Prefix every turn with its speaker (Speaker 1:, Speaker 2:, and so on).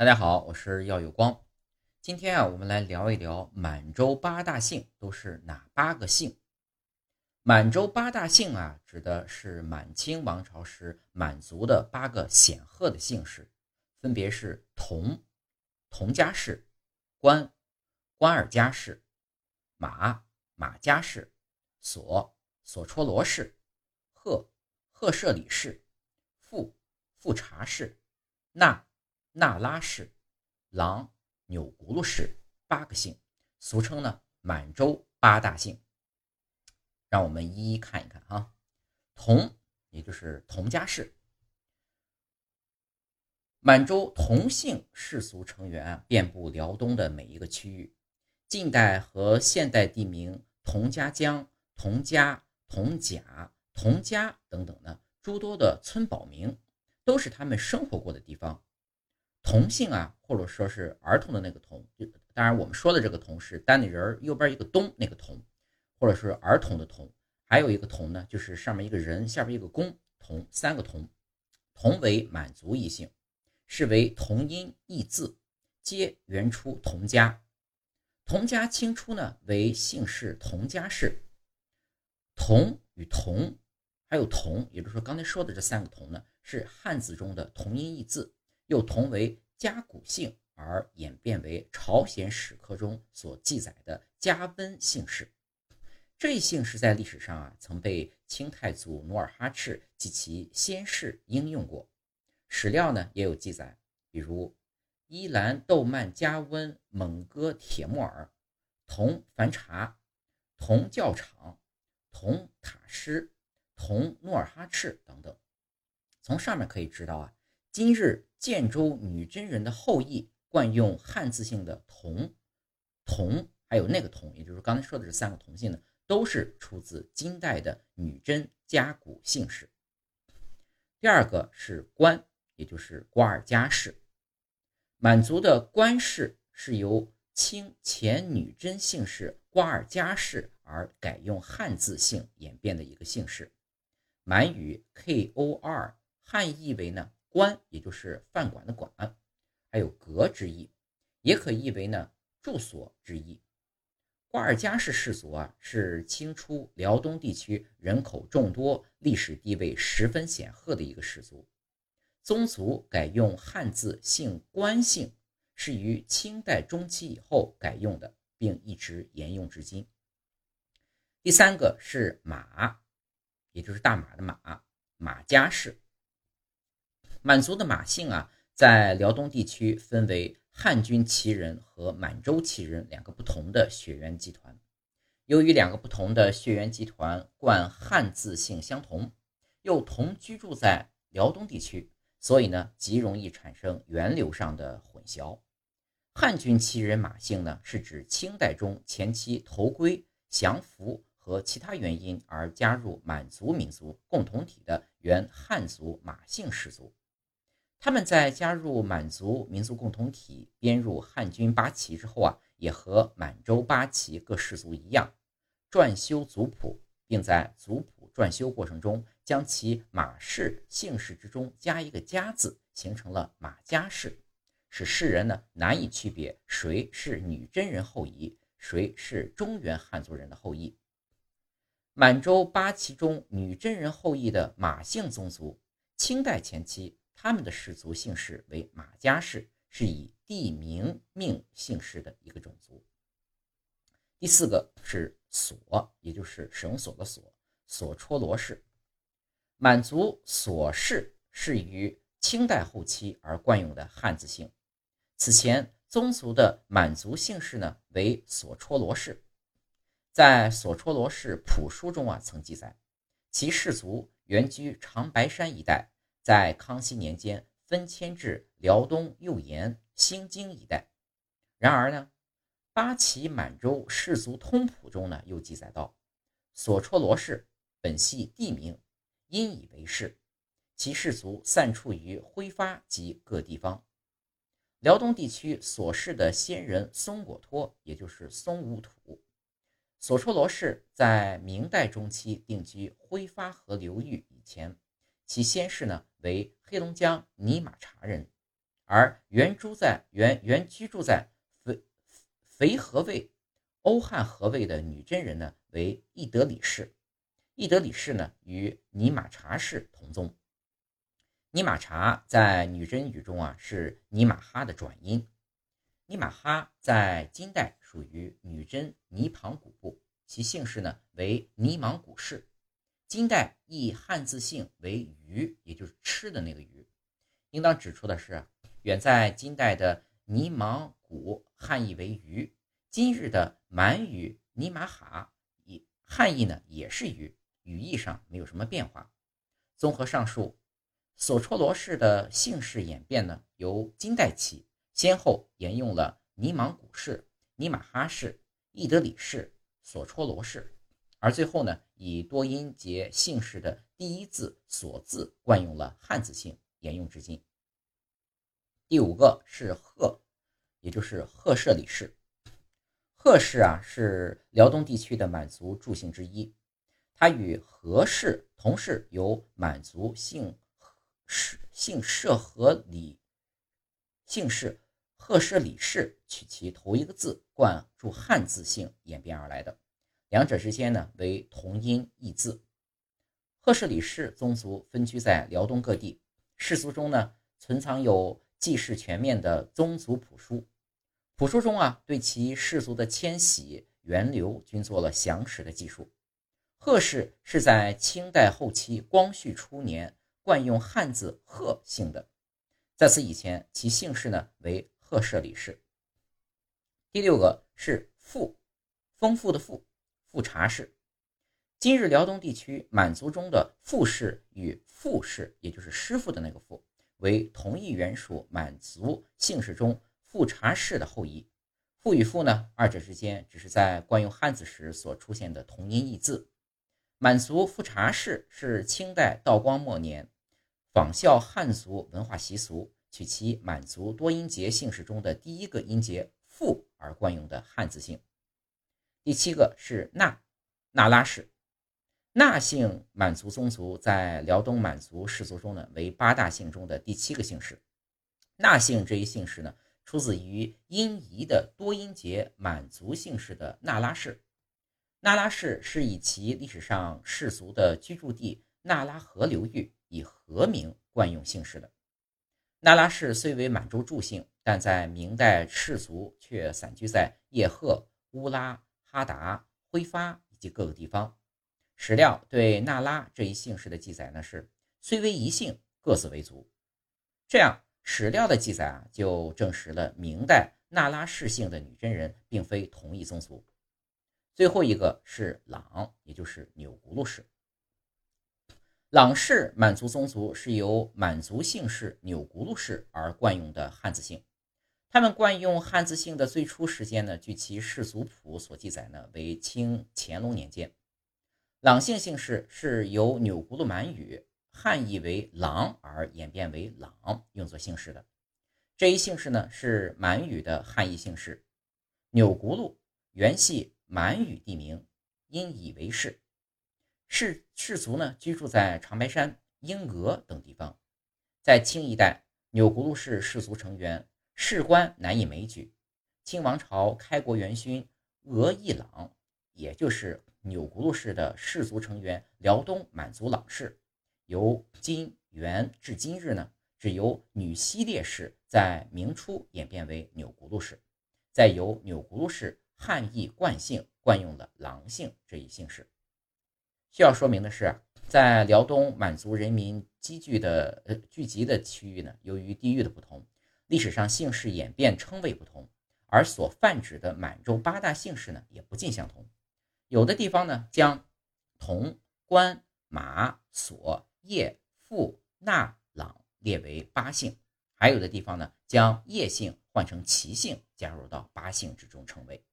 Speaker 1: 大家好，我是耀有光。今天啊，我们来聊一聊满洲八大姓都是哪八个姓。满洲八大姓啊，指的是满清王朝时满族的八个显赫的姓氏，分别是佟、佟家氏、关、关二家氏、马、马家氏、索、索绰罗氏、贺、贺舍里氏、富、富察氏、那。那拉氏、郎、钮钴禄氏八个姓，俗称呢满洲八大姓。让我们一一看一看啊。佟，也就是佟家氏。满洲佟姓氏族成员，遍布辽东的每一个区域。近代和现代地名佟家江、佟家、佟甲、佟家等等呢，诸多的村堡名，都是他们生活过的地方。童姓啊，或者说是儿童的那个童，当然我们说的这个童是单立人右边一个东那个童，或者是儿童的童，还有一个童呢，就是上面一个人，下边一个公童，三个童，童为满族异姓，是为同音异字，皆原出童家。童家清初呢为姓氏童家氏。童与童，还有童，也就是说刚才说的这三个童呢，是汉字中的同音异字。又同为甲骨姓，而演变为朝鲜史刻中所记载的加温姓氏。这一姓氏在历史上啊，曾被清太祖努尔哈赤及其先世应用过。史料呢也有记载，比如伊兰豆曼加温蒙哥铁木尔、同凡察、同教场、同塔师、同努尔哈赤等等。从上面可以知道啊。今日建州女真人的后裔惯用汉字姓的佟、佟，还有那个佟，也就是刚才说的这三个佟姓呢，都是出自金代的女真甲骨姓氏。第二个是关，也就是瓜尔佳氏。满族的关氏是由清前女真姓氏瓜尔佳氏而改用汉字姓演变的一个姓氏。满语 kor 汉译为呢。官，也就是饭馆的馆，还有阁之意，也可译为呢住所之意。瓜尔佳氏氏族啊，是清初辽东地区人口众多、历史地位十分显赫的一个氏族。宗族改用汉字姓关姓，是于清代中期以后改用的，并一直沿用至今。第三个是马，也就是大马的马，马家氏。满族的马姓啊，在辽东地区分为汉军旗人和满洲旗人两个不同的血缘集团。由于两个不同的血缘集团冠汉字姓相同，又同居住在辽东地区，所以呢，极容易产生源流上的混淆。汉军旗人马姓呢，是指清代中前期投归降服和其他原因而加入满族民族共同体的原汉族马姓氏族。他们在加入满族民族共同体、编入汉军八旗之后啊，也和满洲八旗各氏族一样，撰修族谱，并在族谱撰修过程中将其马氏姓氏之中加一个“家”字，形成了马家氏，使世人呢难以区别谁是女真人后裔，谁是中原汉族人的后裔。满洲八旗中女真人后裔的马姓宗族，清代前期。他们的氏族姓氏为马家氏，是以地名命姓氏的一个种族。第四个是索，也就是绳索的索，索绰罗氏。满族索氏是于清代后期而惯用的汉字姓。此前宗族的满族姓氏呢为索绰罗氏。在索绰罗氏谱书中啊，曾记载其氏族原居长白山一带。在康熙年间分迁至辽东右岩、兴京一带。然而呢，八旗满洲氏族通谱中呢又记载到，索绰罗氏本系地名，因以为氏，其氏族散处于挥发及各地方。辽东地区所氏的先人松果托，也就是松武土。索绰罗氏在明代中期定居挥发河流域以前。其先世呢为黑龙江尼玛察人，而原住在原原居住在肥肥河卫、欧汉河卫的女真人呢为义德里氏。义德里氏呢与尼玛察氏同宗。尼玛察在女真语中啊是尼玛哈的转音。尼玛哈在金代属于女真尼旁古部，其姓氏呢为尼莽古氏。金代译汉字姓为鱼，也就是吃的那个鱼。应当指出的是，远在金代的尼芒古汉译为鱼，今日的满语尼玛哈以汉译呢也是鱼，语义上没有什么变化。综合上述。索绰罗氏的姓氏演变呢，由金代起，先后沿用了尼芒古氏、尼玛哈氏、义德里氏、索绰罗氏，而最后呢，以多音节姓氏的第一字“所”字惯用了汉字姓，沿用至今。第五个是贺，也就是贺舍里氏。贺氏啊，是辽东地区的满族柱姓之一，它与何氏同是由满族姓。氏姓社和李姓氏贺氏李氏取其头一个字冠注汉字姓演变而来的，两者之间呢为同音异字。赫氏里氏宗族分居在辽东各地，氏族中呢存藏有记事全面的宗族谱书，谱书中啊对其氏族的迁徙源流均做了详实的记述。赫氏是在清代后期光绪初年。惯用汉字赫姓的，在此以前，其姓氏呢为赫舍里氏。第六个是富，丰富的富，富察氏。今日辽东地区满族中的富氏与富氏，也就是师傅的那个富，为同一原属满族姓氏中富察氏的后裔。富与富呢，二者之间只是在惯用汉字时所出现的同音异字。满族富察氏是清代道光末年仿效汉族文化习俗，取其满族多音节姓氏中的第一个音节“富”而惯用的汉字姓。第七个是那那拉氏，那姓满族宗族在辽东满族氏族中呢为八大姓中的第七个姓氏。那姓这一姓氏呢出自于殷夷的多音节满族姓氏的那拉氏。那拉氏是以其历史上氏族的居住地那拉河流域以河名惯用姓氏的。那拉氏虽为满洲柱姓，但在明代氏族却散居在叶赫、乌拉、哈达、辉发以及各个地方。史料对那拉这一姓氏的记载呢是虽为一姓，各自为族。这样史料的记载啊，就证实了明代那拉氏姓的女真人并非同一宗族。最后一个是朗，也就是钮钴禄氏。朗氏满族宗族是由满族姓氏钮钴禄氏而惯用的汉字姓。他们惯用汉字姓的最初时间呢，据其氏族谱所记载呢，为清乾隆年间。朗姓姓氏是由钮钴禄满语汉译为朗而演变为朗，用作姓氏的。这一姓氏呢，是满语的汉译姓氏。钮钴禄原系。满语地名，因以为氏。氏氏族呢，居住在长白山、英俄等地方。在清一代，钮钴禄氏氏族成员，士官难以枚举。清王朝开国元勋额亦朗，也就是钮钴禄氏的氏族成员，辽东满族朗氏，由金元至今日呢，只由女西烈氏在明初演变为钮钴禄氏，再由钮钴禄氏。汉译惯姓惯用了郎姓这一姓氏。需要说明的是，在辽东满族人民积聚的呃聚集的区域呢，由于地域的不同，历史上姓氏演变称谓不同，而所泛指的满洲八大姓氏呢也不尽相同。有的地方呢将佟、关、马、索、叶、富、纳、朗列为八姓，还有的地方呢将叶姓换成齐姓，加入到八姓之中称谓。